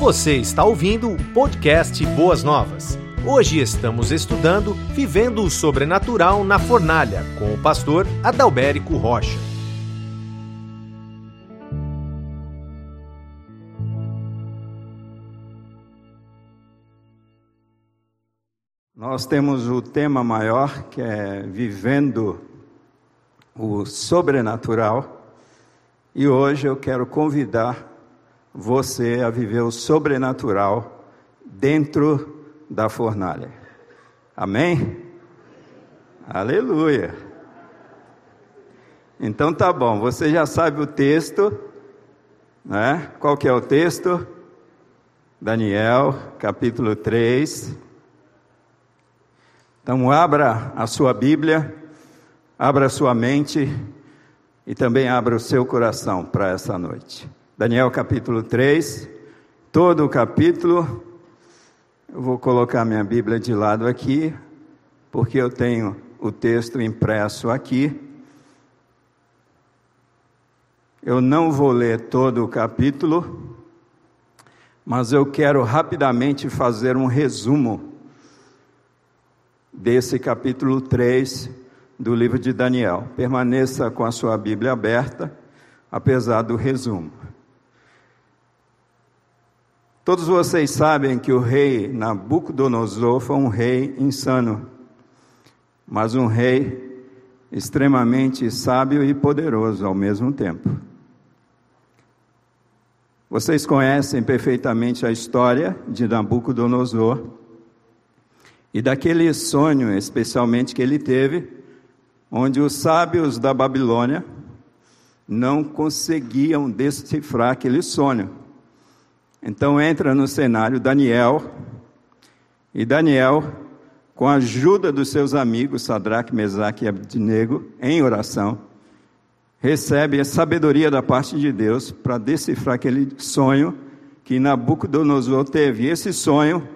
Você está ouvindo o podcast Boas Novas. Hoje estamos estudando Vivendo o Sobrenatural na Fornalha, com o pastor Adalberico Rocha. Nós temos o tema maior que é Vivendo o Sobrenatural, e hoje eu quero convidar você a viver o sobrenatural dentro da fornalha. Amém? Aleluia. Então tá bom, você já sabe o texto, né? Qual que é o texto? Daniel, capítulo 3. Então abra a sua Bíblia, abra a sua mente e também abra o seu coração para essa noite. Daniel capítulo 3, todo o capítulo. Eu vou colocar minha Bíblia de lado aqui, porque eu tenho o texto impresso aqui. Eu não vou ler todo o capítulo, mas eu quero rapidamente fazer um resumo desse capítulo 3 do livro de Daniel. Permaneça com a sua Bíblia aberta, apesar do resumo. Todos vocês sabem que o rei Nabucodonosor foi um rei insano, mas um rei extremamente sábio e poderoso ao mesmo tempo. Vocês conhecem perfeitamente a história de Nabucodonosor e daquele sonho, especialmente que ele teve, onde os sábios da Babilônia não conseguiam decifrar aquele sonho. Então entra no cenário Daniel, e Daniel, com a ajuda dos seus amigos Sadraque, Mesaque e Abednego, em oração, recebe a sabedoria da parte de Deus para decifrar aquele sonho que Nabucodonosor teve. E esse sonho,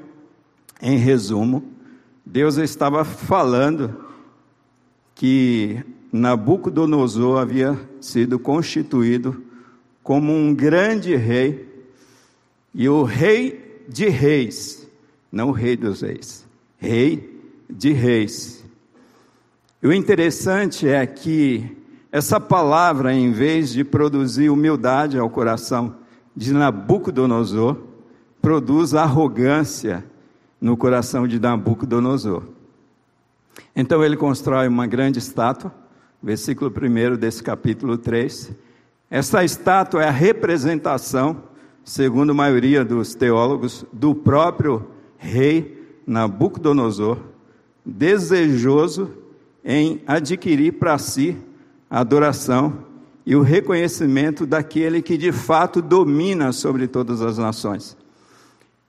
em resumo, Deus estava falando que Nabucodonosor havia sido constituído como um grande rei e o rei de reis, não o rei dos reis, rei de reis. E o interessante é que essa palavra, em vez de produzir humildade ao coração de Nabucodonosor, produz arrogância no coração de Nabucodonosor. Então ele constrói uma grande estátua, versículo 1 desse capítulo 3. Essa estátua é a representação segundo a maioria dos teólogos, do próprio rei Nabucodonosor, desejoso em adquirir para si a adoração e o reconhecimento daquele que de fato domina sobre todas as nações.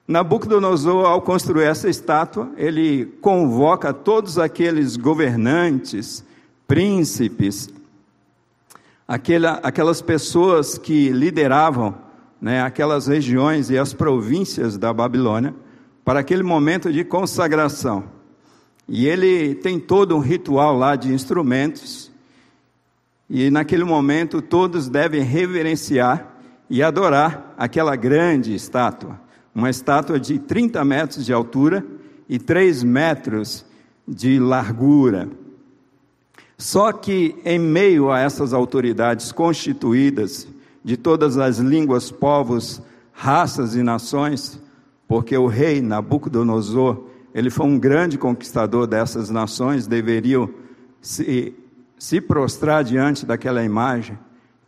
Nabucodonosor, ao construir essa estátua, ele convoca todos aqueles governantes, príncipes, aquela, aquelas pessoas que lideravam né, aquelas regiões e as províncias da Babilônia para aquele momento de consagração. E ele tem todo um ritual lá de instrumentos, e naquele momento todos devem reverenciar e adorar aquela grande estátua, uma estátua de 30 metros de altura e 3 metros de largura. Só que em meio a essas autoridades constituídas de todas as línguas, povos, raças e nações, porque o rei Nabucodonosor, ele foi um grande conquistador dessas nações, deveriam se, se prostrar diante daquela imagem.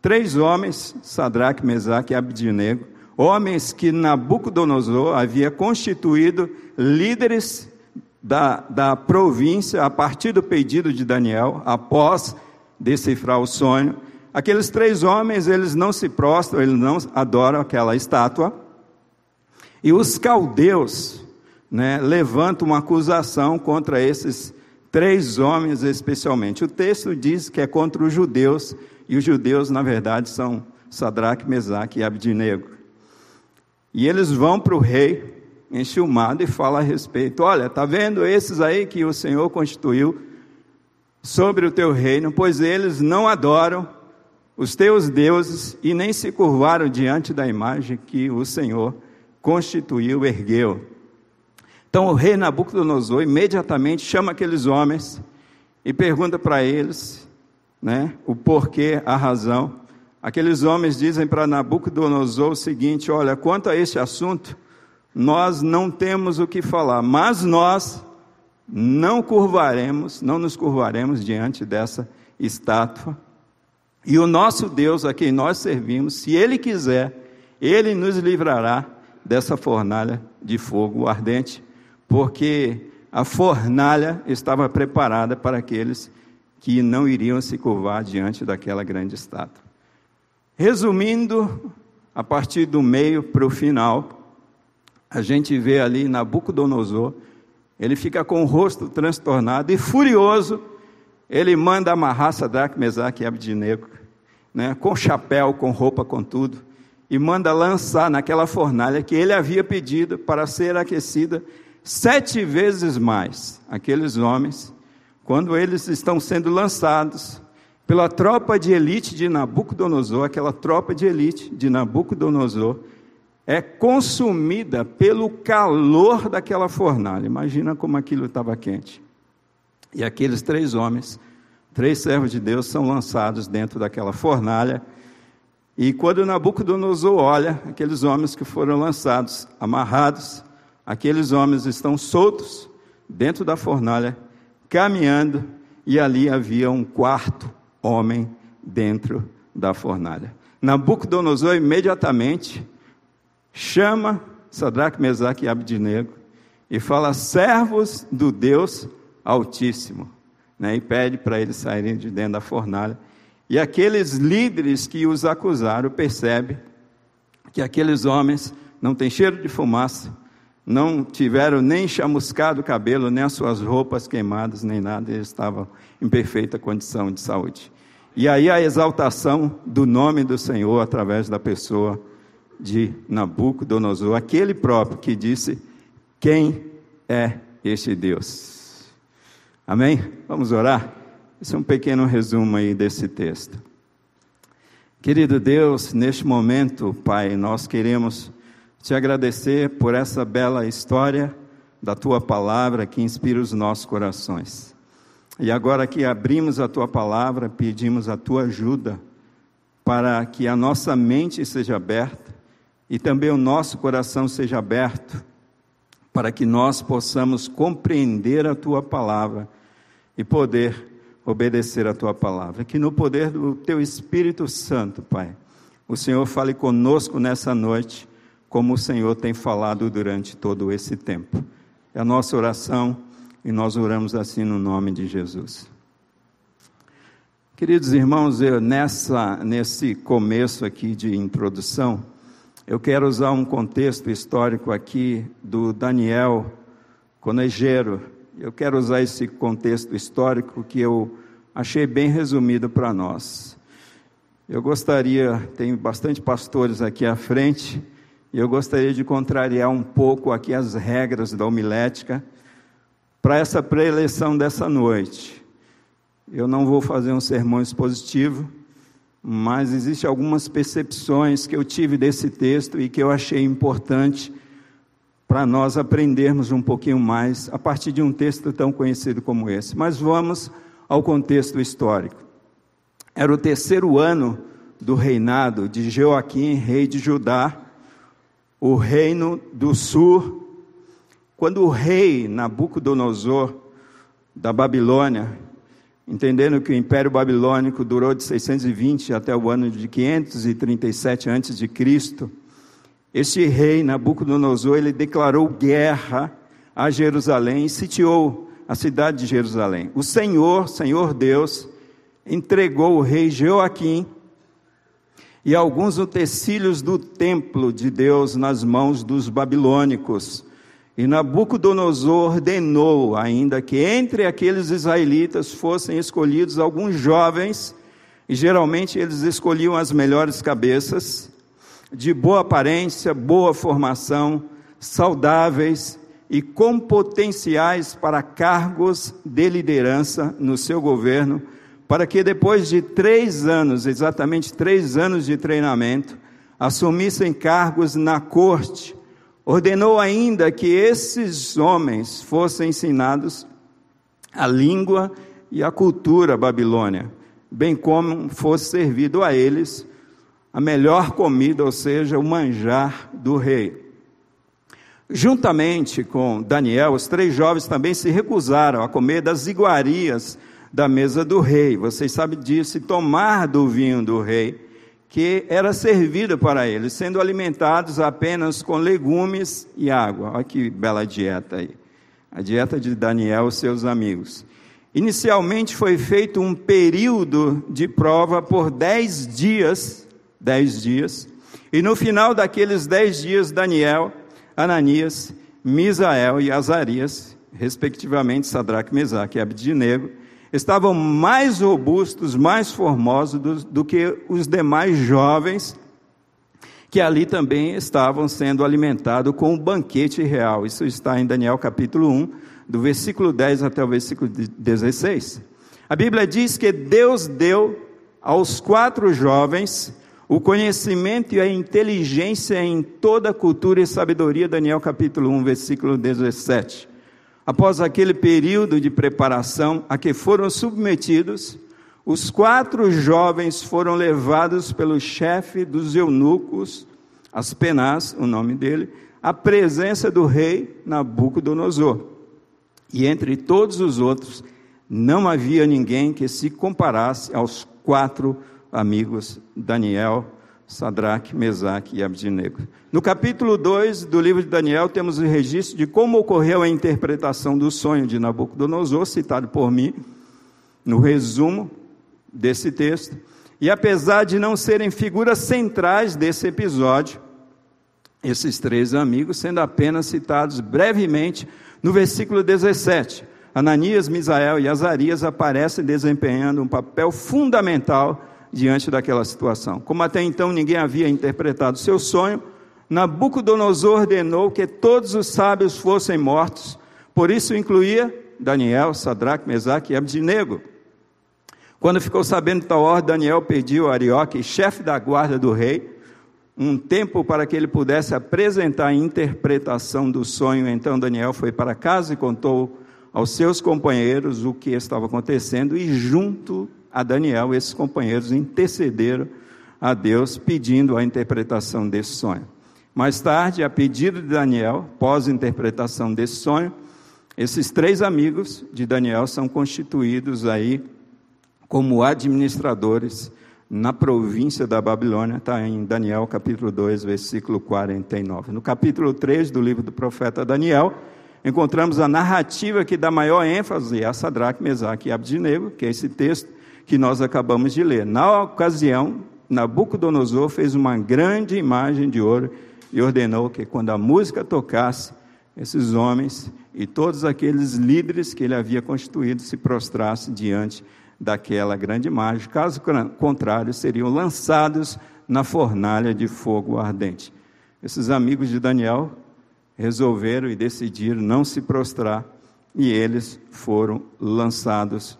Três homens, Sadraque, Mesaque e Abdinego, homens que Nabucodonosor havia constituído líderes da, da província a partir do pedido de Daniel, após decifrar o sonho, Aqueles três homens, eles não se prostram, eles não adoram aquela estátua. E os caldeus né, levantam uma acusação contra esses três homens especialmente. O texto diz que é contra os judeus, e os judeus, na verdade, são Sadraque, Mesaque e Abdinego. E eles vão para o rei, enxumado, e falam a respeito: Olha, está vendo esses aí que o Senhor constituiu sobre o teu reino, pois eles não adoram os teus deuses e nem se curvaram diante da imagem que o Senhor constituiu, ergueu. Então o rei Nabucodonosor imediatamente chama aqueles homens e pergunta para eles né, o porquê, a razão. Aqueles homens dizem para Nabucodonosor o seguinte: Olha, quanto a este assunto, nós não temos o que falar, mas nós não curvaremos, não nos curvaremos diante dessa estátua. E o nosso Deus a quem nós servimos, se Ele quiser, Ele nos livrará dessa fornalha de fogo ardente, porque a fornalha estava preparada para aqueles que não iriam se curvar diante daquela grande estátua. Resumindo, a partir do meio para o final, a gente vê ali Nabucodonosor, ele fica com o rosto transtornado e furioso, ele manda amarrar Sadraque, Mesaque e Abdinego, né, com chapéu, com roupa, com tudo, e manda lançar naquela fornalha que ele havia pedido para ser aquecida sete vezes mais. Aqueles homens, quando eles estão sendo lançados pela tropa de elite de Nabucodonosor, aquela tropa de elite de Nabucodonosor, é consumida pelo calor daquela fornalha. Imagina como aquilo estava quente. E aqueles três homens, três servos de Deus, são lançados dentro daquela fornalha. E quando Nabucodonosor olha, aqueles homens que foram lançados, amarrados, aqueles homens estão soltos dentro da fornalha, caminhando, e ali havia um quarto homem dentro da fornalha. Nabucodonosor imediatamente chama Sadraque, Mesaque e Abdinego e fala: servos do Deus Altíssimo, né? e pede para eles saírem de dentro da fornalha. E aqueles líderes que os acusaram percebem que aqueles homens não têm cheiro de fumaça, não tiveram nem chamuscado o cabelo, nem as suas roupas queimadas, nem nada, eles estavam em perfeita condição de saúde. E aí a exaltação do nome do Senhor através da pessoa de Nabucodonosor, aquele próprio que disse: Quem é este Deus? Amém? Vamos orar? Esse é um pequeno resumo aí desse texto. Querido Deus, neste momento, Pai, nós queremos te agradecer por essa bela história da tua palavra que inspira os nossos corações. E agora que abrimos a tua palavra, pedimos a tua ajuda para que a nossa mente seja aberta e também o nosso coração seja aberto para que nós possamos compreender a tua palavra e poder obedecer a tua palavra. Que no poder do teu Espírito Santo, Pai, o Senhor fale conosco nessa noite, como o Senhor tem falado durante todo esse tempo. É a nossa oração e nós oramos assim no nome de Jesus. Queridos irmãos, eu, nessa, nesse começo aqui de introdução, eu quero usar um contexto histórico aqui do Daniel Conejeiro. Eu quero usar esse contexto histórico que eu achei bem resumido para nós. Eu gostaria, tem bastante pastores aqui à frente, e eu gostaria de contrariar um pouco aqui as regras da homilética para essa preleção dessa noite. Eu não vou fazer um sermão expositivo, mas existem algumas percepções que eu tive desse texto e que eu achei importante para nós aprendermos um pouquinho mais a partir de um texto tão conhecido como esse. Mas vamos ao contexto histórico. Era o terceiro ano do reinado de Joaquim, rei de Judá, o reino do sul, quando o rei Nabucodonosor da Babilônia entendendo que o Império Babilônico durou de 620 até o ano de 537 a.C., este rei Nabucodonosor, ele declarou guerra a Jerusalém e sitiou a cidade de Jerusalém. O Senhor, Senhor Deus, entregou o rei Joaquim e alguns utensílios do templo de Deus nas mãos dos babilônicos. E Nabucodonosor ordenou ainda que entre aqueles israelitas fossem escolhidos alguns jovens, e geralmente eles escolhiam as melhores cabeças, de boa aparência, boa formação, saudáveis e com potenciais para cargos de liderança no seu governo, para que depois de três anos, exatamente três anos de treinamento, assumissem cargos na corte Ordenou ainda que esses homens fossem ensinados a língua e a cultura babilônia, bem como fosse servido a eles a melhor comida, ou seja, o manjar do rei. Juntamente com Daniel, os três jovens também se recusaram a comer das iguarias da mesa do rei. Vocês sabem disso, e tomar do vinho do rei, que era servido para eles, sendo alimentados apenas com legumes e água. Olha que bela dieta aí. A dieta de Daniel e seus amigos. Inicialmente foi feito um período de prova por dez dias, dez dias, e no final daqueles dez dias, Daniel, Ananias, Misael e Azarias, respectivamente Sadraque, Mesaque e Abdinego, estavam mais robustos, mais formosos do, do que os demais jovens que ali também estavam sendo alimentados com o banquete real. Isso está em Daniel capítulo 1, do versículo 10 até o versículo 16. A Bíblia diz que Deus deu aos quatro jovens o conhecimento e a inteligência em toda a cultura e sabedoria, Daniel capítulo 1, versículo 17. Após aquele período de preparação a que foram submetidos, os quatro jovens foram levados pelo chefe dos eunucos, Aspenaz, o nome dele, à presença do rei Nabucodonosor. E entre todos os outros, não havia ninguém que se comparasse aos quatro amigos Daniel, Sadraque, Mesaque e Abdinego. No capítulo 2 do livro de Daniel, temos o registro de como ocorreu a interpretação do sonho de Nabucodonosor, citado por mim, no resumo desse texto. E apesar de não serem figuras centrais desse episódio, esses três amigos, sendo apenas citados brevemente no versículo 17, Ananias, Misael e Azarias aparecem desempenhando um papel fundamental diante daquela situação. Como até então ninguém havia interpretado seu sonho, Nabucodonosor ordenou que todos os sábios fossem mortos, por isso incluía Daniel, Sadraque, Mesaque e Abdinego. Quando ficou sabendo tal ordem, Daniel pediu a Arioque, chefe da guarda do rei, um tempo para que ele pudesse apresentar a interpretação do sonho. Então Daniel foi para casa e contou aos seus companheiros o que estava acontecendo, e junto a Daniel, esses companheiros intercederam a Deus pedindo a interpretação desse sonho. Mais tarde, a pedido de Daniel, pós interpretação desse sonho, esses três amigos de Daniel são constituídos aí como administradores na província da Babilônia, está em Daniel capítulo 2, versículo 49. No capítulo 3 do livro do profeta Daniel, encontramos a narrativa que dá maior ênfase a Sadraque, Mesaque e Abdinego, que é esse texto que nós acabamos de ler. Na ocasião, Nabucodonosor fez uma grande imagem de ouro e ordenou que quando a música tocasse, esses homens e todos aqueles líderes que ele havia constituído se prostrassem diante daquela grande imagem, caso contrário, seriam lançados na fornalha de fogo ardente. Esses amigos de Daniel resolveram e decidiram não se prostrar, e eles foram lançados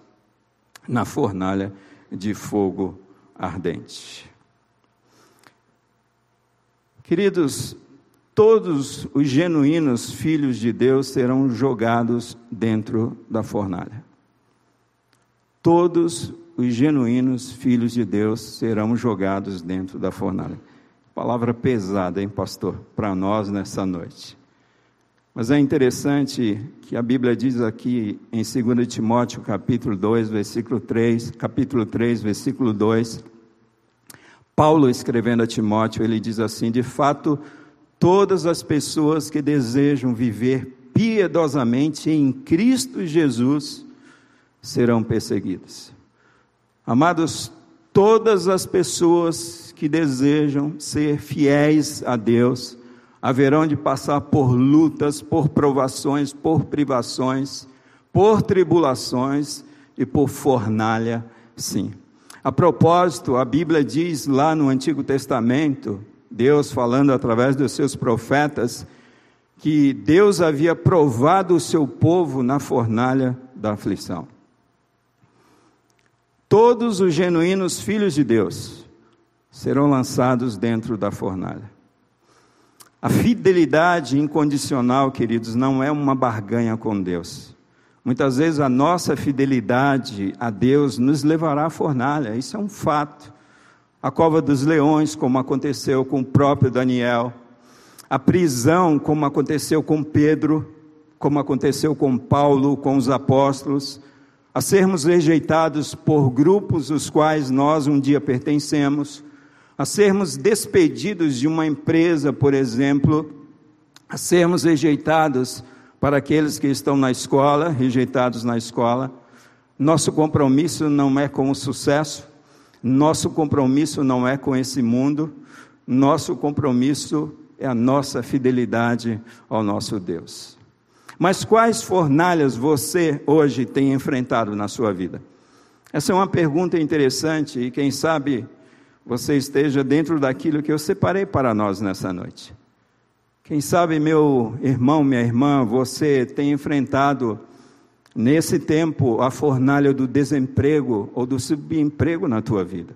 na fornalha de fogo ardente. Queridos, todos os genuínos filhos de Deus serão jogados dentro da fornalha todos os genuínos filhos de Deus serão jogados dentro da fornalha. Palavra pesada, hein, pastor, para nós nessa noite. Mas é interessante que a Bíblia diz aqui em 2 Timóteo, capítulo 2, versículo 3, capítulo 3, versículo 2, Paulo escrevendo a Timóteo, ele diz assim: "De fato, todas as pessoas que desejam viver piedosamente em Cristo Jesus serão perseguidas. Amados, todas as pessoas que desejam ser fiéis a Deus haverão de passar por lutas, por provações, por privações, por tribulações e por fornalha, sim. A propósito, a Bíblia diz lá no Antigo Testamento, Deus falando através dos seus profetas, que Deus havia provado o seu povo na fornalha da aflição. Todos os genuínos filhos de Deus serão lançados dentro da fornalha. A fidelidade incondicional, queridos, não é uma barganha com Deus. Muitas vezes a nossa fidelidade a Deus nos levará à fornalha, isso é um fato. A cova dos leões, como aconteceu com o próprio Daniel, a prisão, como aconteceu com Pedro, como aconteceu com Paulo, com os apóstolos, a sermos rejeitados por grupos os quais nós um dia pertencemos, a sermos despedidos de uma empresa, por exemplo, a sermos rejeitados para aqueles que estão na escola, rejeitados na escola. Nosso compromisso não é com o sucesso, nosso compromisso não é com esse mundo, nosso compromisso é a nossa fidelidade ao nosso Deus. Mas quais fornalhas você hoje tem enfrentado na sua vida? Essa é uma pergunta interessante e quem sabe você esteja dentro daquilo que eu separei para nós nessa noite. Quem sabe, meu irmão, minha irmã, você tem enfrentado nesse tempo a fornalha do desemprego ou do subemprego na tua vida.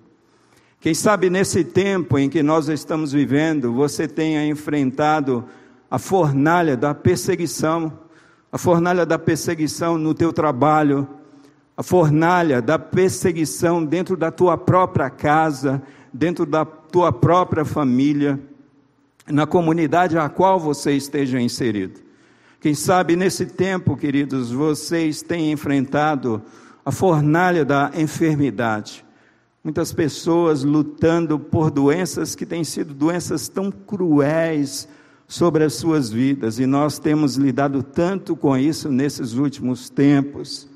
Quem sabe nesse tempo em que nós estamos vivendo, você tenha enfrentado a fornalha da perseguição, a fornalha da perseguição no teu trabalho, a fornalha da perseguição dentro da tua própria casa, dentro da tua própria família, na comunidade a qual você esteja inserido. Quem sabe nesse tempo, queridos, vocês têm enfrentado a fornalha da enfermidade. Muitas pessoas lutando por doenças que têm sido doenças tão cruéis sobre as suas vidas, e nós temos lidado tanto com isso nesses últimos tempos.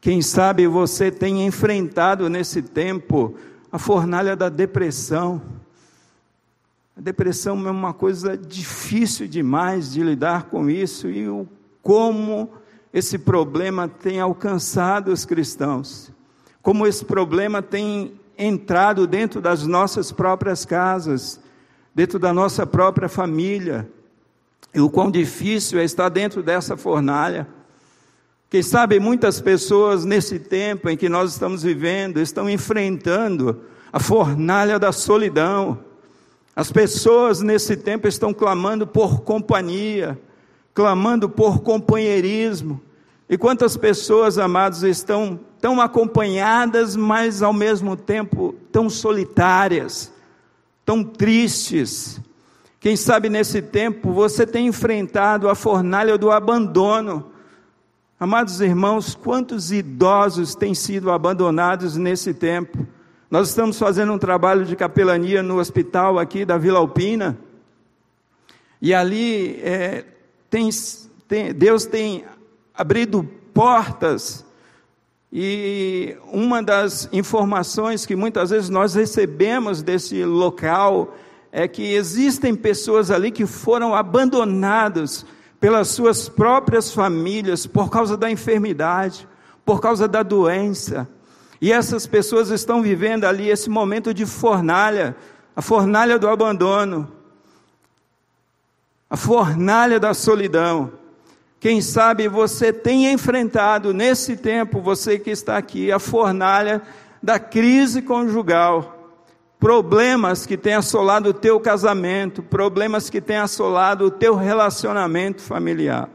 Quem sabe você tem enfrentado nesse tempo a fornalha da depressão. A depressão é uma coisa difícil demais de lidar com isso e o como esse problema tem alcançado os cristãos. Como esse problema tem entrado dentro das nossas próprias casas, dentro da nossa própria família. E o quão difícil é estar dentro dessa fornalha. Quem sabe muitas pessoas nesse tempo em que nós estamos vivendo estão enfrentando a fornalha da solidão. As pessoas nesse tempo estão clamando por companhia, clamando por companheirismo. E quantas pessoas, amados, estão tão acompanhadas, mas ao mesmo tempo tão solitárias, tão tristes. Quem sabe nesse tempo você tem enfrentado a fornalha do abandono Amados irmãos, quantos idosos têm sido abandonados nesse tempo? Nós estamos fazendo um trabalho de capelania no hospital aqui da Vila Alpina, e ali é, tem, tem, Deus tem abrido portas, e uma das informações que muitas vezes nós recebemos desse local é que existem pessoas ali que foram abandonadas pelas suas próprias famílias, por causa da enfermidade, por causa da doença. E essas pessoas estão vivendo ali esse momento de fornalha, a fornalha do abandono, a fornalha da solidão. Quem sabe você tem enfrentado nesse tempo, você que está aqui, a fornalha da crise conjugal problemas que têm assolado o teu casamento, problemas que têm assolado o teu relacionamento familiar.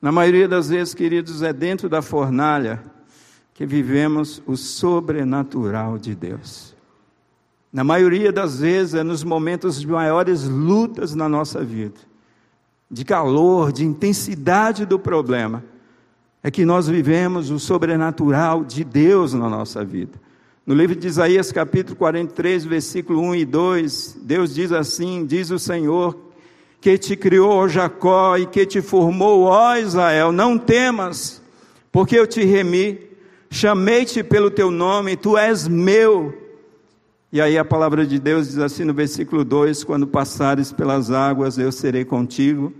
Na maioria das vezes, queridos, é dentro da fornalha que vivemos o sobrenatural de Deus. Na maioria das vezes, é nos momentos de maiores lutas na nossa vida, de calor, de intensidade do problema, é que nós vivemos o sobrenatural de Deus na nossa vida. No livro de Isaías, capítulo 43, versículo 1 e 2, Deus diz assim: Diz o Senhor, que te criou, ó Jacó, e que te formou, ó Israel, não temas, porque eu te remi, chamei-te pelo teu nome, tu és meu. E aí a palavra de Deus diz assim no versículo 2: Quando passares pelas águas, eu serei contigo.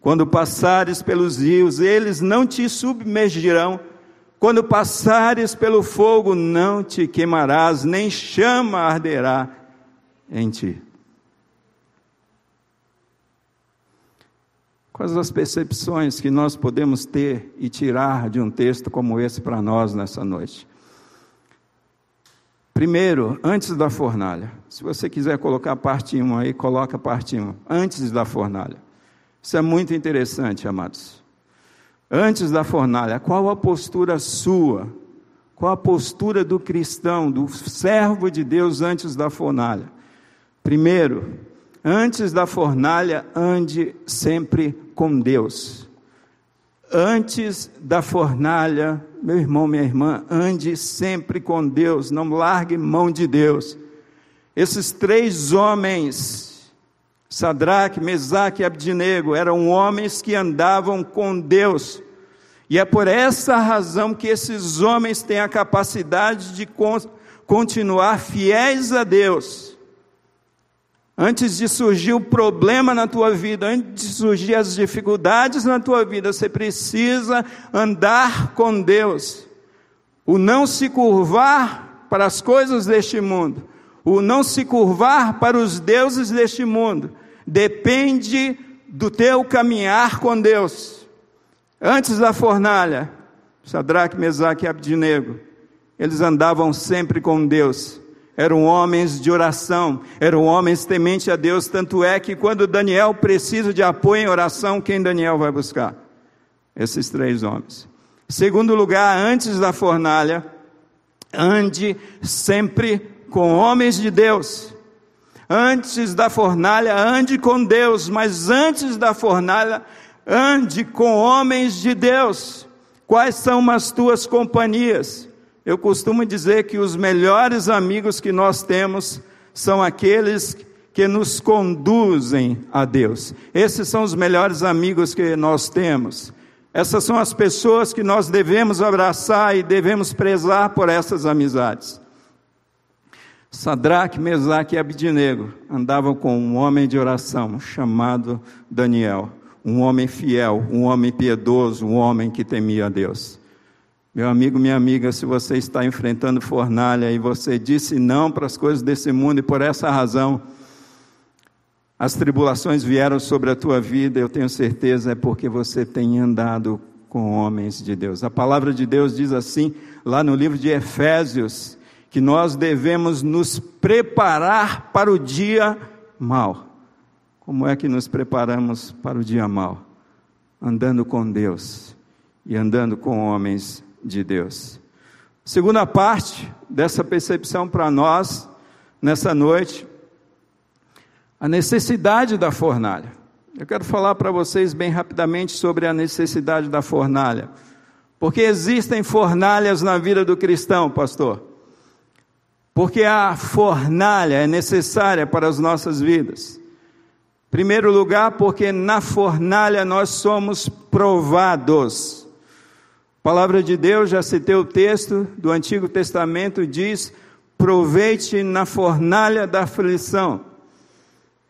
Quando passares pelos rios, eles não te submergirão quando passares pelo fogo, não te queimarás, nem chama arderá em ti. Quais as percepções que nós podemos ter e tirar de um texto como esse para nós nessa noite? Primeiro, antes da fornalha. Se você quiser colocar a parte 1 aí, coloca a parte 1. Antes da fornalha. Isso é muito interessante, amados. Antes da fornalha, qual a postura sua? Qual a postura do cristão, do servo de Deus antes da fornalha? Primeiro, antes da fornalha, ande sempre com Deus. Antes da fornalha, meu irmão, minha irmã, ande sempre com Deus, não largue mão de Deus. Esses três homens, Sadraque, Mesaque e Abdinego, eram homens que andavam com Deus. E é por essa razão que esses homens têm a capacidade de continuar fiéis a Deus Antes de surgir o problema na tua vida, antes de surgir as dificuldades na tua vida, você precisa andar com Deus. O não se curvar para as coisas deste mundo, o não se curvar para os deuses deste mundo, depende do teu caminhar com Deus. Antes da fornalha, Sadraque, Mesaque e Abdinego, eles andavam sempre com Deus eram homens de oração, eram homens tementes a Deus, tanto é que quando Daniel precisa de apoio em oração, quem Daniel vai buscar? Esses três homens. Segundo lugar, antes da fornalha, ande sempre com homens de Deus. Antes da fornalha, ande com Deus, mas antes da fornalha, ande com homens de Deus. Quais são as tuas companhias? Eu costumo dizer que os melhores amigos que nós temos são aqueles que nos conduzem a Deus. Esses são os melhores amigos que nós temos. Essas são as pessoas que nós devemos abraçar e devemos prezar por essas amizades. Sadraque, Mesaque e Abdinego andavam com um homem de oração chamado Daniel, um homem fiel, um homem piedoso, um homem que temia a Deus. Meu amigo, minha amiga, se você está enfrentando fornalha e você disse não para as coisas desse mundo e por essa razão as tribulações vieram sobre a tua vida, eu tenho certeza é porque você tem andado com homens de Deus. A palavra de Deus diz assim, lá no livro de Efésios, que nós devemos nos preparar para o dia mal. Como é que nos preparamos para o dia mal? Andando com Deus e andando com homens de Deus. Segunda parte dessa percepção para nós, nessa noite, a necessidade da fornalha. Eu quero falar para vocês bem rapidamente sobre a necessidade da fornalha. Porque existem fornalhas na vida do cristão, pastor. Porque a fornalha é necessária para as nossas vidas. Primeiro lugar, porque na fornalha nós somos provados. A palavra de Deus, já citei o texto do Antigo Testamento, diz: proveite na fornalha da aflição.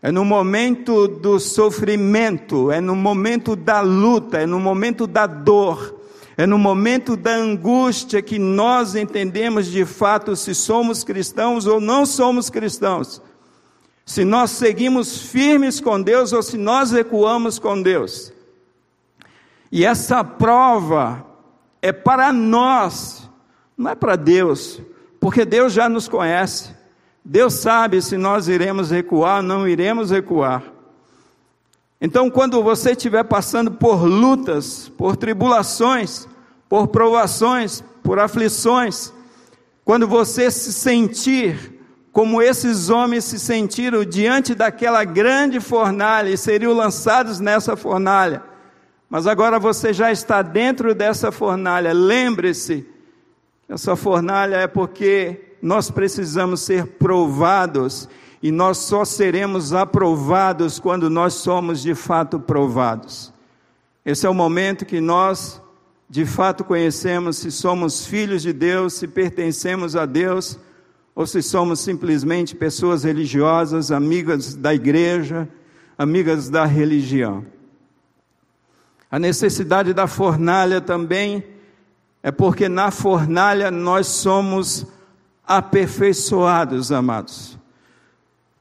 É no momento do sofrimento, é no momento da luta, é no momento da dor, é no momento da angústia que nós entendemos de fato se somos cristãos ou não somos cristãos. Se nós seguimos firmes com Deus ou se nós recuamos com Deus. E essa prova é para nós, não é para Deus, porque Deus já nos conhece. Deus sabe se nós iremos recuar ou não iremos recuar. Então, quando você estiver passando por lutas, por tribulações, por provações, por aflições, quando você se sentir como esses homens se sentiram diante daquela grande fornalha e seriam lançados nessa fornalha, mas agora você já está dentro dessa fornalha. Lembre-se, essa fornalha é porque nós precisamos ser provados e nós só seremos aprovados quando nós somos de fato provados. Esse é o momento que nós de fato conhecemos se somos filhos de Deus, se pertencemos a Deus, ou se somos simplesmente pessoas religiosas, amigas da igreja, amigas da religião. A necessidade da fornalha também é porque na fornalha nós somos aperfeiçoados, amados.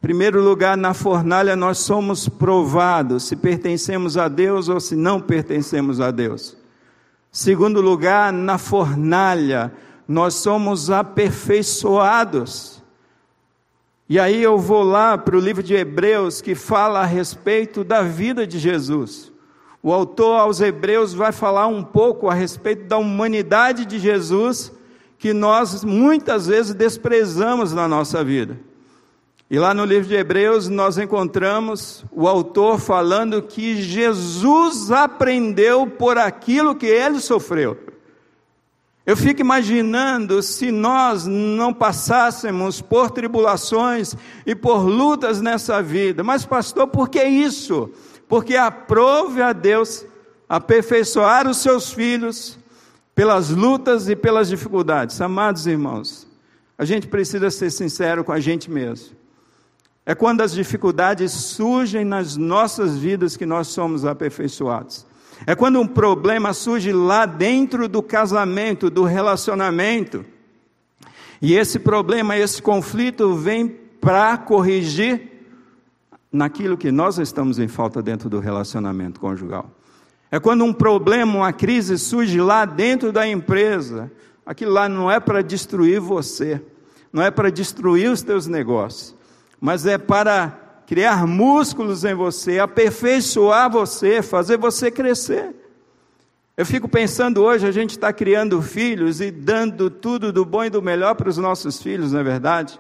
Primeiro lugar, na fornalha nós somos provados se pertencemos a Deus ou se não pertencemos a Deus. Segundo lugar, na fornalha nós somos aperfeiçoados. E aí eu vou lá para o livro de Hebreus que fala a respeito da vida de Jesus. O autor aos Hebreus vai falar um pouco a respeito da humanidade de Jesus que nós muitas vezes desprezamos na nossa vida. E lá no livro de Hebreus nós encontramos o autor falando que Jesus aprendeu por aquilo que ele sofreu. Eu fico imaginando se nós não passássemos por tribulações e por lutas nessa vida. Mas, pastor, por que isso? Porque aprove a Deus aperfeiçoar os seus filhos pelas lutas e pelas dificuldades. Amados irmãos, a gente precisa ser sincero com a gente mesmo. É quando as dificuldades surgem nas nossas vidas que nós somos aperfeiçoados. É quando um problema surge lá dentro do casamento, do relacionamento. E esse problema, esse conflito vem para corrigir naquilo que nós estamos em falta dentro do relacionamento conjugal. É quando um problema, uma crise surge lá dentro da empresa. Aquilo lá não é para destruir você, não é para destruir os teus negócios mas é para criar músculos em você, aperfeiçoar você, fazer você crescer. Eu fico pensando hoje, a gente está criando filhos e dando tudo do bom e do melhor para os nossos filhos, não é verdade?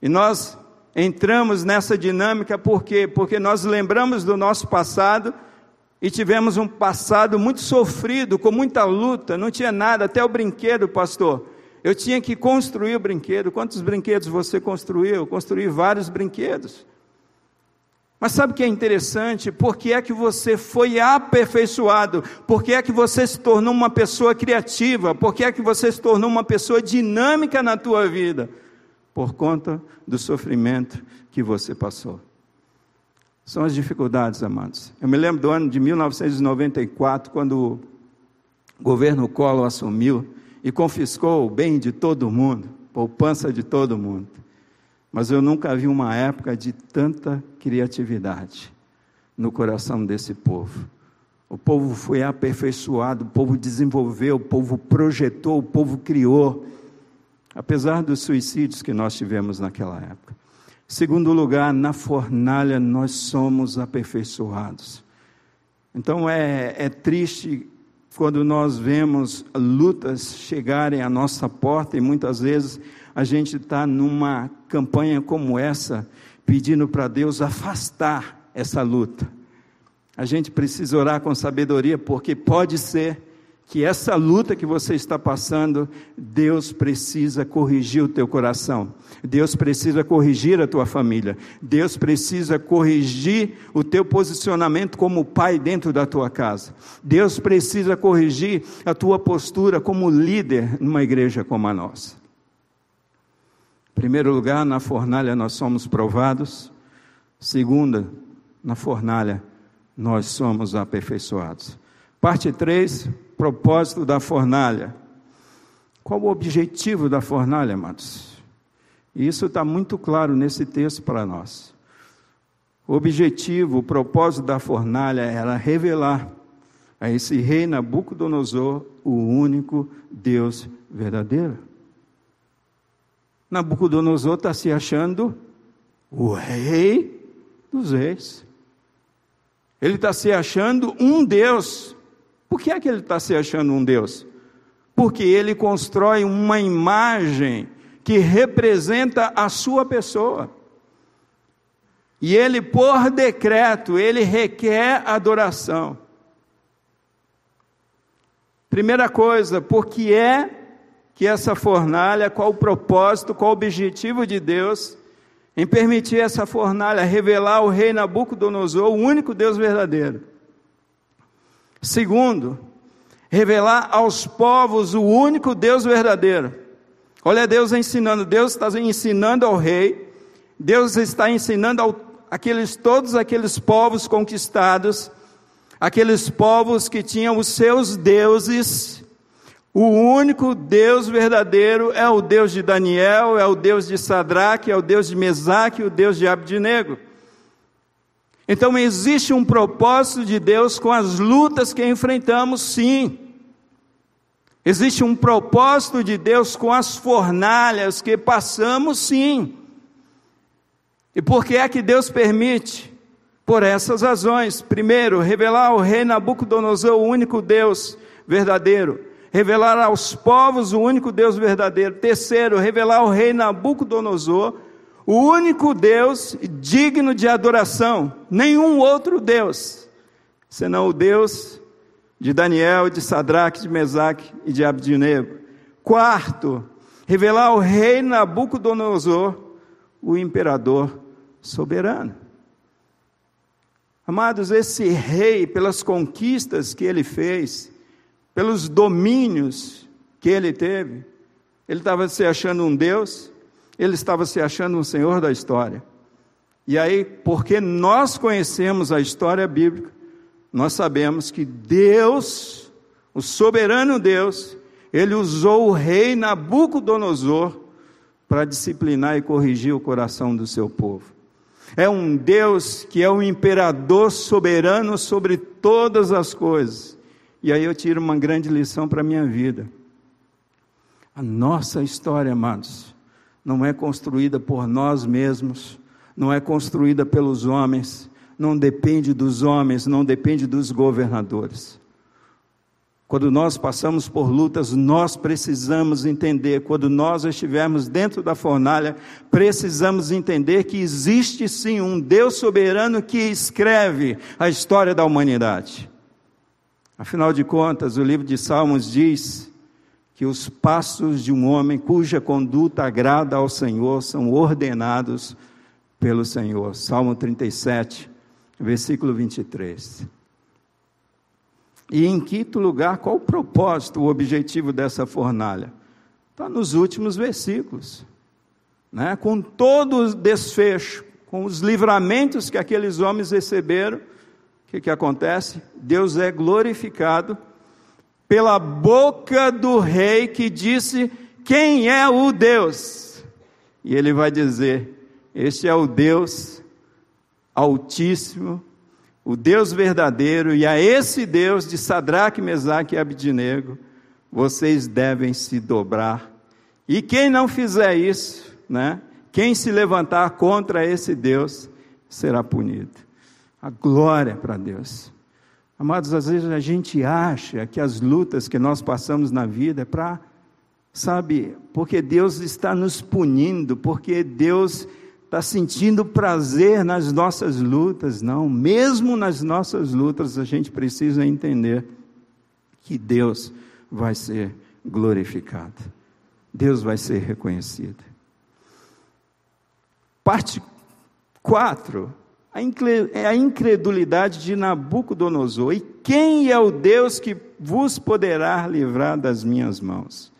E nós entramos nessa dinâmica por quê? Porque nós lembramos do nosso passado e tivemos um passado muito sofrido, com muita luta, não tinha nada, até o brinquedo, pastor. Eu tinha que construir o brinquedo. Quantos brinquedos você construiu? Eu construí vários brinquedos. Mas sabe o que é interessante? Por que é que você foi aperfeiçoado? Por que é que você se tornou uma pessoa criativa? Por que é que você se tornou uma pessoa dinâmica na tua vida? Por conta do sofrimento que você passou. São as dificuldades, amados. Eu me lembro do ano de 1994, quando o governo Collor assumiu e confiscou o bem de todo mundo, poupança de todo mundo. Mas eu nunca vi uma época de tanta criatividade no coração desse povo. O povo foi aperfeiçoado, o povo desenvolveu, o povo projetou, o povo criou, apesar dos suicídios que nós tivemos naquela época. Segundo lugar, na fornalha nós somos aperfeiçoados. Então é, é triste quando nós vemos lutas chegarem à nossa porta, e muitas vezes a gente está numa campanha como essa, pedindo para Deus afastar essa luta. A gente precisa orar com sabedoria, porque pode ser que essa luta que você está passando, Deus precisa corrigir o teu coração, Deus precisa corrigir a tua família, Deus precisa corrigir o teu posicionamento como pai dentro da tua casa, Deus precisa corrigir a tua postura como líder numa igreja como a nossa. Em primeiro lugar, na fornalha nós somos provados, segunda, na fornalha nós somos aperfeiçoados. Parte 3, propósito da fornalha. Qual o objetivo da fornalha, amados? Isso está muito claro nesse texto para nós. O objetivo, o propósito da fornalha era revelar a esse rei Nabucodonosor o único Deus verdadeiro. Nabucodonosor está se achando o rei dos reis. Ele está se achando um Deus. Por que é que ele está se achando um Deus? Porque ele constrói uma imagem que representa a sua pessoa. E ele, por decreto, ele requer adoração. Primeira coisa, por que é que essa fornalha, qual o propósito, qual o objetivo de Deus em permitir essa fornalha revelar o rei Nabucodonosor, o único Deus verdadeiro? Segundo, revelar aos povos o único Deus verdadeiro. Olha Deus ensinando, Deus está ensinando ao rei, Deus está ensinando ao, aqueles, todos aqueles povos conquistados, aqueles povos que tinham os seus deuses, o único Deus verdadeiro é o Deus de Daniel, é o Deus de Sadraque, é o Deus de Mesaque, o Deus de Abdinego. Então existe um propósito de Deus com as lutas que enfrentamos, sim. Existe um propósito de Deus com as fornalhas que passamos, sim. E por que é que Deus permite? Por essas razões. Primeiro, revelar ao rei Nabucodonosor o único Deus verdadeiro. Revelar aos povos o único Deus verdadeiro. Terceiro, revelar ao rei Nabucodonosor o único Deus digno de adoração. Nenhum outro Deus, senão o Deus de Daniel, de Sadraque, de Mesaque e de Abdinego. Quarto, revelar ao rei Nabucodonosor o imperador soberano. Amados, esse rei, pelas conquistas que ele fez, pelos domínios que ele teve, ele estava se achando um Deus, ele estava se achando um Senhor da história. E aí, porque nós conhecemos a história bíblica, nós sabemos que Deus, o soberano Deus, ele usou o rei Nabucodonosor para disciplinar e corrigir o coração do seu povo. É um Deus que é o imperador soberano sobre todas as coisas. E aí eu tiro uma grande lição para a minha vida. A nossa história, amados, não é construída por nós mesmos, não é construída pelos homens, não depende dos homens, não depende dos governadores. Quando nós passamos por lutas, nós precisamos entender, quando nós estivermos dentro da fornalha, precisamos entender que existe sim um Deus soberano que escreve a história da humanidade. Afinal de contas, o livro de Salmos diz que os passos de um homem cuja conduta agrada ao Senhor são ordenados pelo Senhor. Salmo 37, versículo 23. E em quinto lugar, qual o propósito, o objetivo dessa fornalha? Está nos últimos versículos. Né? Com todo o desfecho, com os livramentos que aqueles homens receberam, o que, que acontece? Deus é glorificado pela boca do rei que disse: Quem é o Deus? E ele vai dizer: Este é o Deus Altíssimo, o Deus verdadeiro, e a esse Deus de Sadraque, Mesaque e Abdinego, vocês devem se dobrar. E quem não fizer isso, né? Quem se levantar contra esse Deus será punido. A glória para Deus. Amados, às vezes a gente acha que as lutas que nós passamos na vida é para, sabe, porque Deus está nos punindo, porque Deus está sentindo prazer nas nossas lutas, não. Mesmo nas nossas lutas, a gente precisa entender que Deus vai ser glorificado, Deus vai ser reconhecido. Parte 4 é a incredulidade de Nabucodonosor. E quem é o Deus que vos poderá livrar das minhas mãos?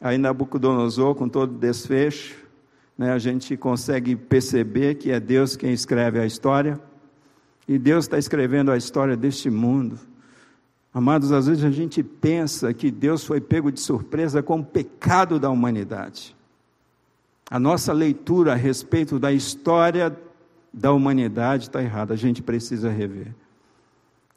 Aí Nabucodonosor, com todo desfecho, né, a gente consegue perceber que é Deus quem escreve a história, e Deus está escrevendo a história deste mundo. Amados, às vezes a gente pensa que Deus foi pego de surpresa com o pecado da humanidade. A nossa leitura a respeito da história da humanidade está errada, a gente precisa rever.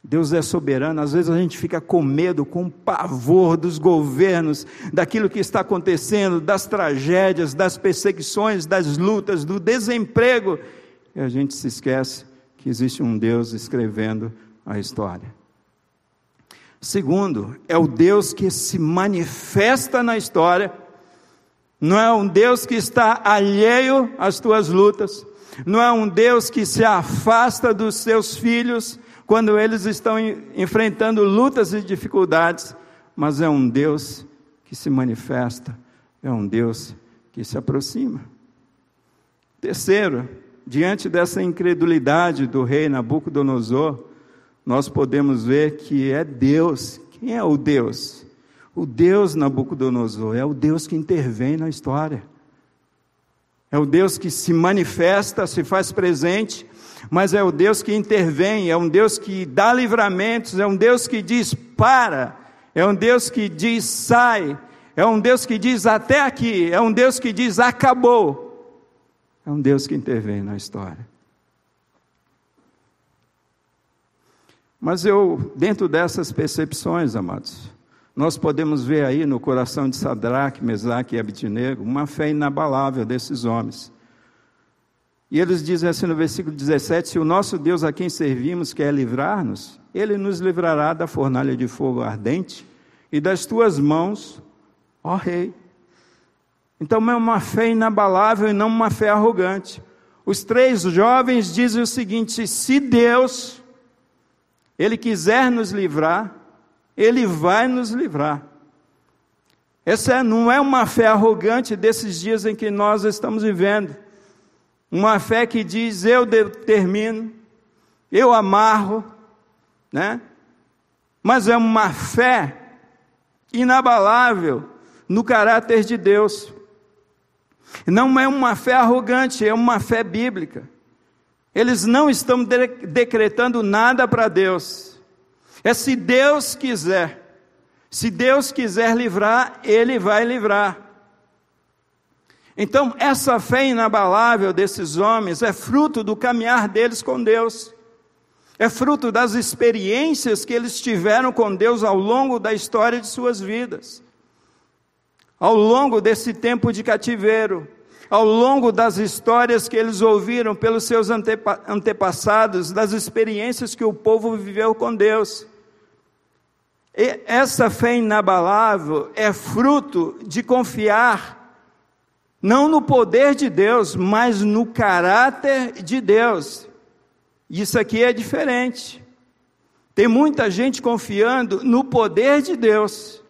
Deus é soberano, às vezes a gente fica com medo, com pavor dos governos, daquilo que está acontecendo, das tragédias, das perseguições, das lutas, do desemprego, e a gente se esquece que existe um Deus escrevendo a história. Segundo, é o Deus que se manifesta na história, não é um Deus que está alheio às tuas lutas, não é um Deus que se afasta dos seus filhos, quando eles estão enfrentando lutas e dificuldades, mas é um Deus que se manifesta, é um Deus que se aproxima. Terceiro, diante dessa incredulidade do rei Nabucodonosor, nós podemos ver que é Deus. Quem é o Deus? O Deus Nabucodonosor é o Deus que intervém na história. É o Deus que se manifesta, se faz presente mas é o Deus que intervém, é um Deus que dá livramentos, é um Deus que diz para, é um Deus que diz sai, é um Deus que diz até aqui, é um Deus que diz acabou. É um Deus que intervém na história. Mas eu, dentro dessas percepções, amados, Nós podemos ver aí no coração de Sadraque, Mesaque e Abidnego uma fé inabalável desses homens. E eles dizem assim no versículo 17: Se o nosso Deus a quem servimos quer livrar-nos, ele nos livrará da fornalha de fogo ardente e das tuas mãos, ó Rei. Então é uma fé inabalável e não uma fé arrogante. Os três jovens dizem o seguinte: se Deus, Ele quiser nos livrar, Ele vai nos livrar. Essa não é uma fé arrogante desses dias em que nós estamos vivendo. Uma fé que diz: eu determino, eu amarro, né? Mas é uma fé inabalável no caráter de Deus. Não é uma fé arrogante, é uma fé bíblica. Eles não estão de decretando nada para Deus. É se Deus quiser. Se Deus quiser livrar, Ele vai livrar. Então, essa fé inabalável desses homens é fruto do caminhar deles com Deus, é fruto das experiências que eles tiveram com Deus ao longo da história de suas vidas, ao longo desse tempo de cativeiro, ao longo das histórias que eles ouviram pelos seus antepa antepassados, das experiências que o povo viveu com Deus. E essa fé inabalável é fruto de confiar não no poder de Deus, mas no caráter de Deus. Isso aqui é diferente. Tem muita gente confiando no poder de Deus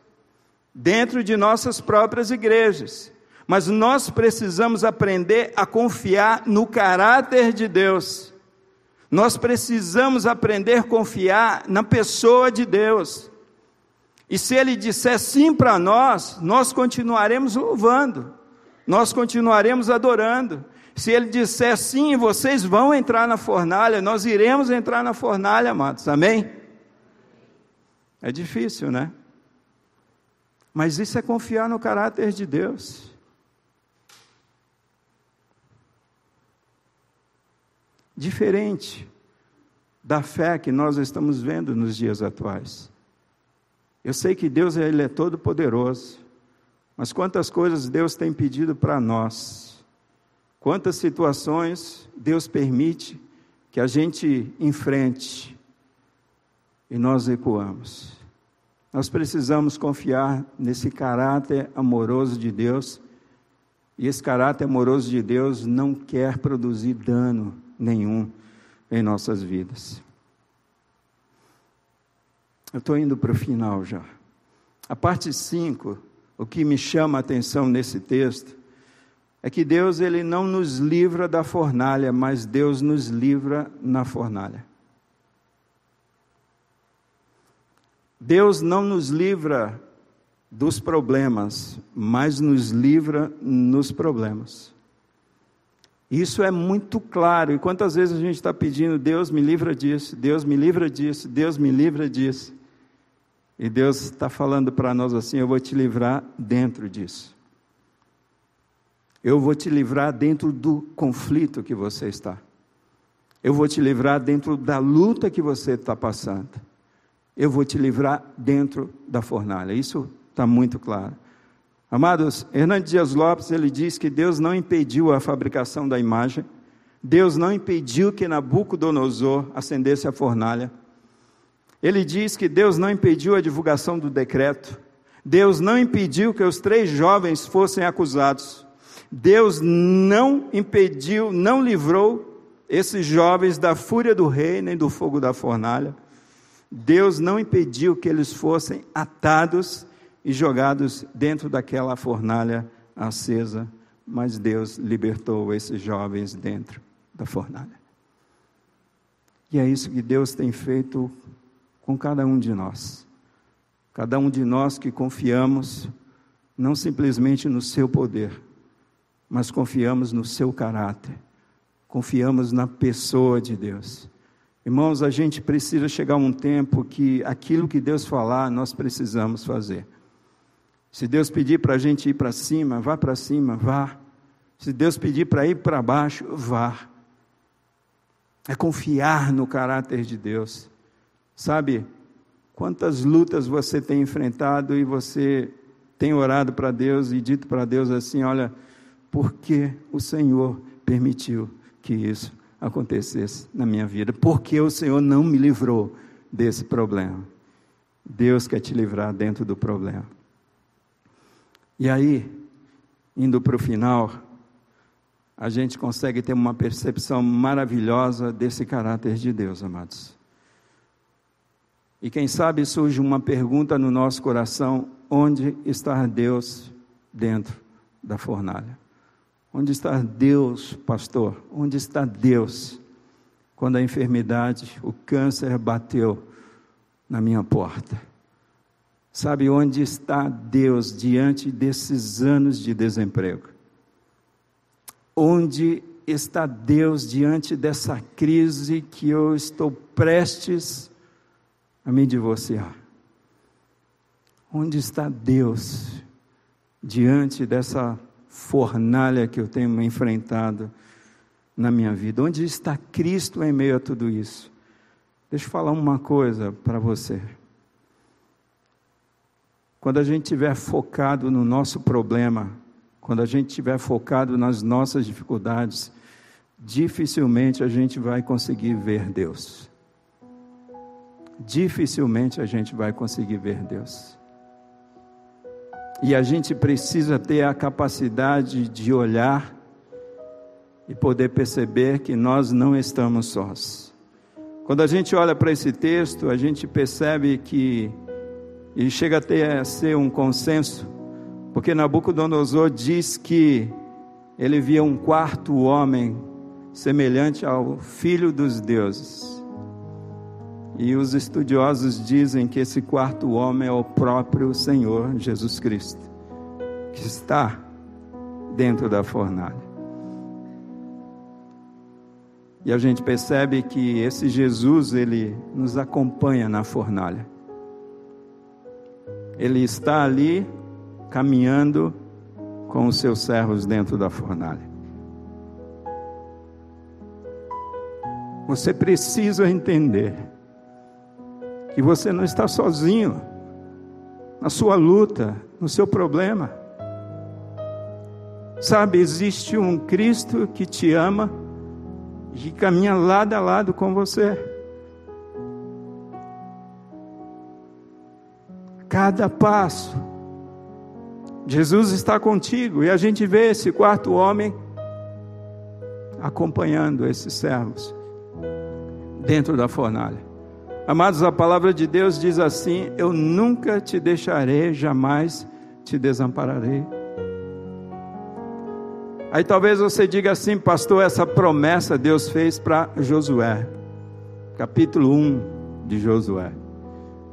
dentro de nossas próprias igrejas. Mas nós precisamos aprender a confiar no caráter de Deus. Nós precisamos aprender a confiar na pessoa de Deus. E se Ele disser sim para nós, nós continuaremos louvando nós continuaremos adorando. Se ele disser sim, vocês vão entrar na fornalha, nós iremos entrar na fornalha, amados, amém? É difícil, né? Mas isso é confiar no caráter de Deus. Diferente da fé que nós estamos vendo nos dias atuais. Eu sei que Deus ele é todo poderoso. Mas quantas coisas Deus tem pedido para nós, quantas situações Deus permite que a gente enfrente e nós recuamos. Nós precisamos confiar nesse caráter amoroso de Deus, e esse caráter amoroso de Deus não quer produzir dano nenhum em nossas vidas. Eu estou indo para o final já. A parte 5 o que me chama a atenção nesse texto é que Deus ele não nos livra da fornalha, mas Deus nos livra na fornalha. Deus não nos livra dos problemas, mas nos livra nos problemas. Isso é muito claro. E quantas vezes a gente está pedindo, Deus me livra disso, Deus me livra disso, Deus me livra disso. E Deus está falando para nós assim: eu vou te livrar dentro disso. Eu vou te livrar dentro do conflito que você está. Eu vou te livrar dentro da luta que você está passando. Eu vou te livrar dentro da fornalha. Isso está muito claro. Amados, Hernandes Dias Lopes, ele diz que Deus não impediu a fabricação da imagem, Deus não impediu que Nabucodonosor acendesse a fornalha, ele diz que Deus não impediu a divulgação do decreto, Deus não impediu que os três jovens fossem acusados, Deus não impediu, não livrou esses jovens da fúria do rei, nem do fogo da fornalha. Deus não impediu que eles fossem atados e jogados dentro daquela fornalha acesa, mas Deus libertou esses jovens dentro da fornalha. E é isso que Deus tem feito com cada um de nós. Cada um de nós que confiamos não simplesmente no seu poder, mas confiamos no seu caráter, confiamos na pessoa de Deus. Irmãos, a gente precisa chegar a um tempo que aquilo que Deus falar, nós precisamos fazer. Se Deus pedir para a gente ir para cima, vá para cima, vá. Se Deus pedir para ir para baixo, vá. É confiar no caráter de Deus. Sabe, Quantas lutas você tem enfrentado e você tem orado para Deus e dito para Deus assim: olha, por que o Senhor permitiu que isso acontecesse na minha vida? Por que o Senhor não me livrou desse problema? Deus quer te livrar dentro do problema. E aí, indo para o final, a gente consegue ter uma percepção maravilhosa desse caráter de Deus, amados. E quem sabe surge uma pergunta no nosso coração: onde está Deus dentro da fornalha? Onde está Deus, pastor? Onde está Deus quando a enfermidade, o câncer bateu na minha porta? Sabe onde está Deus diante desses anos de desemprego? Onde está Deus diante dessa crise que eu estou prestes a me divorciar? Onde está Deus diante dessa fornalha que eu tenho enfrentado na minha vida? Onde está Cristo em meio a tudo isso? Deixa eu falar uma coisa para você. Quando a gente estiver focado no nosso problema, quando a gente estiver focado nas nossas dificuldades, dificilmente a gente vai conseguir ver Deus dificilmente a gente vai conseguir ver Deus. E a gente precisa ter a capacidade de olhar e poder perceber que nós não estamos sós. Quando a gente olha para esse texto, a gente percebe que e chega até a ser um consenso, porque Nabucodonosor diz que ele via um quarto homem semelhante ao filho dos deuses. E os estudiosos dizem que esse quarto homem é o próprio Senhor Jesus Cristo, que está dentro da fornalha. E a gente percebe que esse Jesus, ele nos acompanha na fornalha. Ele está ali caminhando com os seus servos dentro da fornalha. Você precisa entender que você não está sozinho na sua luta, no seu problema. Sabe, existe um Cristo que te ama e que caminha lado a lado com você. Cada passo, Jesus está contigo e a gente vê esse quarto homem acompanhando esses servos dentro da fornalha. Amados, a palavra de Deus diz assim: Eu nunca te deixarei, jamais te desampararei. Aí talvez você diga assim, pastor, essa promessa Deus fez para Josué, capítulo 1 de Josué.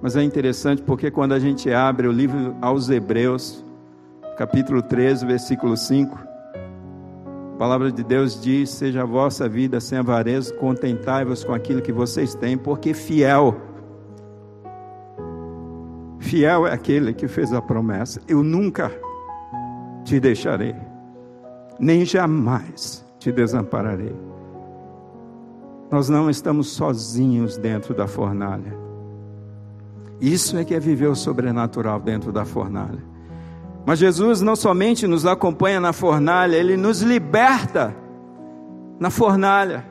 Mas é interessante porque quando a gente abre o livro aos Hebreus, capítulo 13, versículo 5, a palavra de Deus diz: Seja a vossa vida sem avareza, contentai-vos com aquilo que vocês têm, porque fiel, fiel é aquele que fez a promessa: Eu nunca te deixarei, nem jamais te desampararei. Nós não estamos sozinhos dentro da fornalha. Isso é que é viver o sobrenatural dentro da fornalha. Mas Jesus não somente nos acompanha na fornalha, ele nos liberta na fornalha.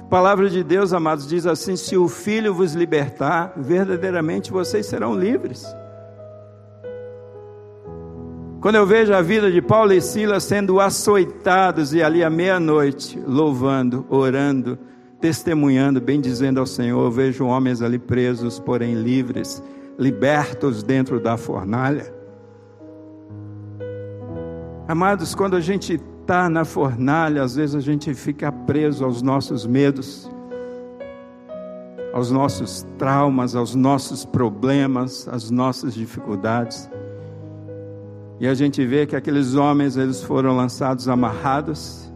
A palavra de Deus, amados, diz assim: se o Filho vos libertar, verdadeiramente vocês serão livres. Quando eu vejo a vida de Paulo e Silas sendo açoitados e ali à meia-noite, louvando, orando, testemunhando, bendizendo ao Senhor, eu vejo homens ali presos, porém livres, libertos dentro da fornalha. Amados, quando a gente está na fornalha, às vezes a gente fica preso aos nossos medos, aos nossos traumas, aos nossos problemas, às nossas dificuldades. E a gente vê que aqueles homens, eles foram lançados amarrados,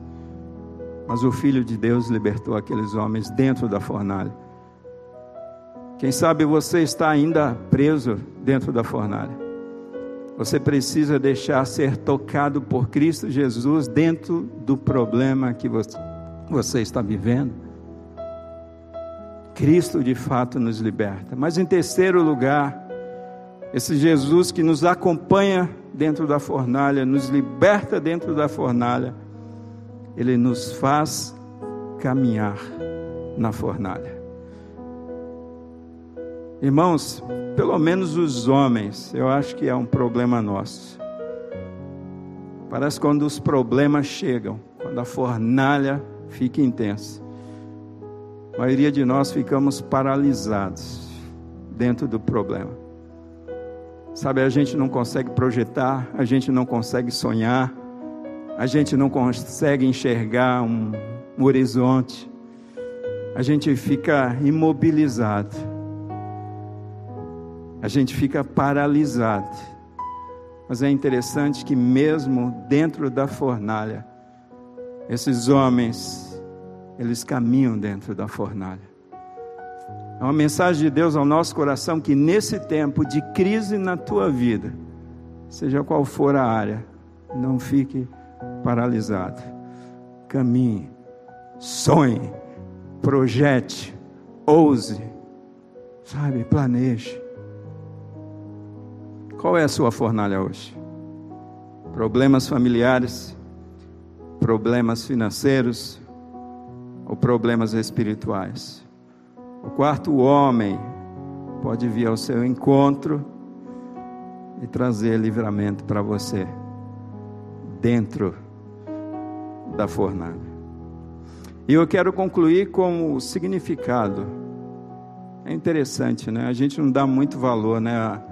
mas o Filho de Deus libertou aqueles homens dentro da fornalha. Quem sabe você está ainda preso dentro da fornalha. Você precisa deixar ser tocado por Cristo Jesus dentro do problema que você, está vivendo. Cristo de fato nos liberta. Mas em terceiro lugar, esse Jesus que nos acompanha dentro da fornalha, nos liberta dentro da fornalha, ele nos faz caminhar na fornalha. Irmãos, pelo menos os homens, eu acho que é um problema nosso. Parece quando os problemas chegam, quando a fornalha fica intensa. A maioria de nós ficamos paralisados dentro do problema. Sabe, a gente não consegue projetar, a gente não consegue sonhar, a gente não consegue enxergar um, horizonte, a gente fica imobilizado, a gente fica paralisado. Mas é interessante que, mesmo dentro da fornalha, esses homens eles caminham dentro da fornalha. É uma mensagem de Deus ao nosso coração que nesse tempo de crise na tua vida, seja qual for a área, não fique paralisado. Caminhe, sonhe, projete, ouse, sabe, planeje. Qual é a sua fornalha hoje? Problemas familiares, problemas financeiros, ou problemas espirituais. O quarto homem pode vir ao seu encontro e trazer livramento para você dentro da fornalha. E eu quero concluir com o significado. É interessante, né? A gente não dá muito valor, né?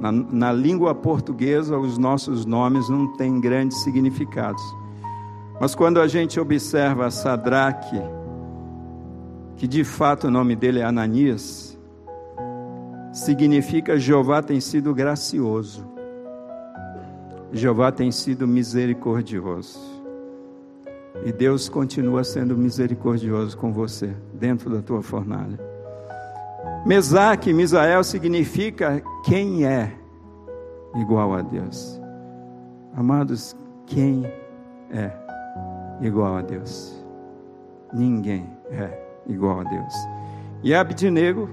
Na, na língua portuguesa, os nossos nomes não têm grandes significados. Mas quando a gente observa Sadraque, que de fato o nome dele é Ananias, significa Jeová tem sido gracioso, Jeová tem sido misericordioso. E Deus continua sendo misericordioso com você, dentro da tua fornalha. Mesaque, Misael significa quem é igual a Deus. Amados, quem é igual a Deus? Ninguém é igual a Deus. E Abdinego,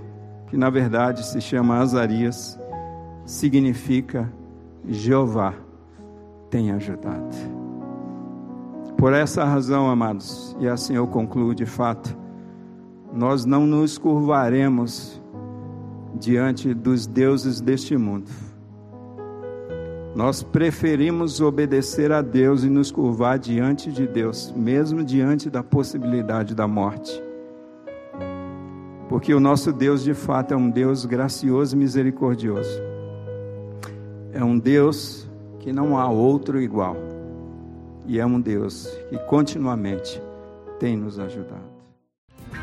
que na verdade se chama Azarias, significa Jeová tem ajudado. Por essa razão, amados, e assim eu concluo de fato, nós não nos curvaremos diante dos deuses deste mundo. Nós preferimos obedecer a Deus e nos curvar diante de Deus, mesmo diante da possibilidade da morte. Porque o nosso Deus de fato é um Deus gracioso e misericordioso. É um Deus que não há outro igual. E é um Deus que continuamente tem nos ajudado.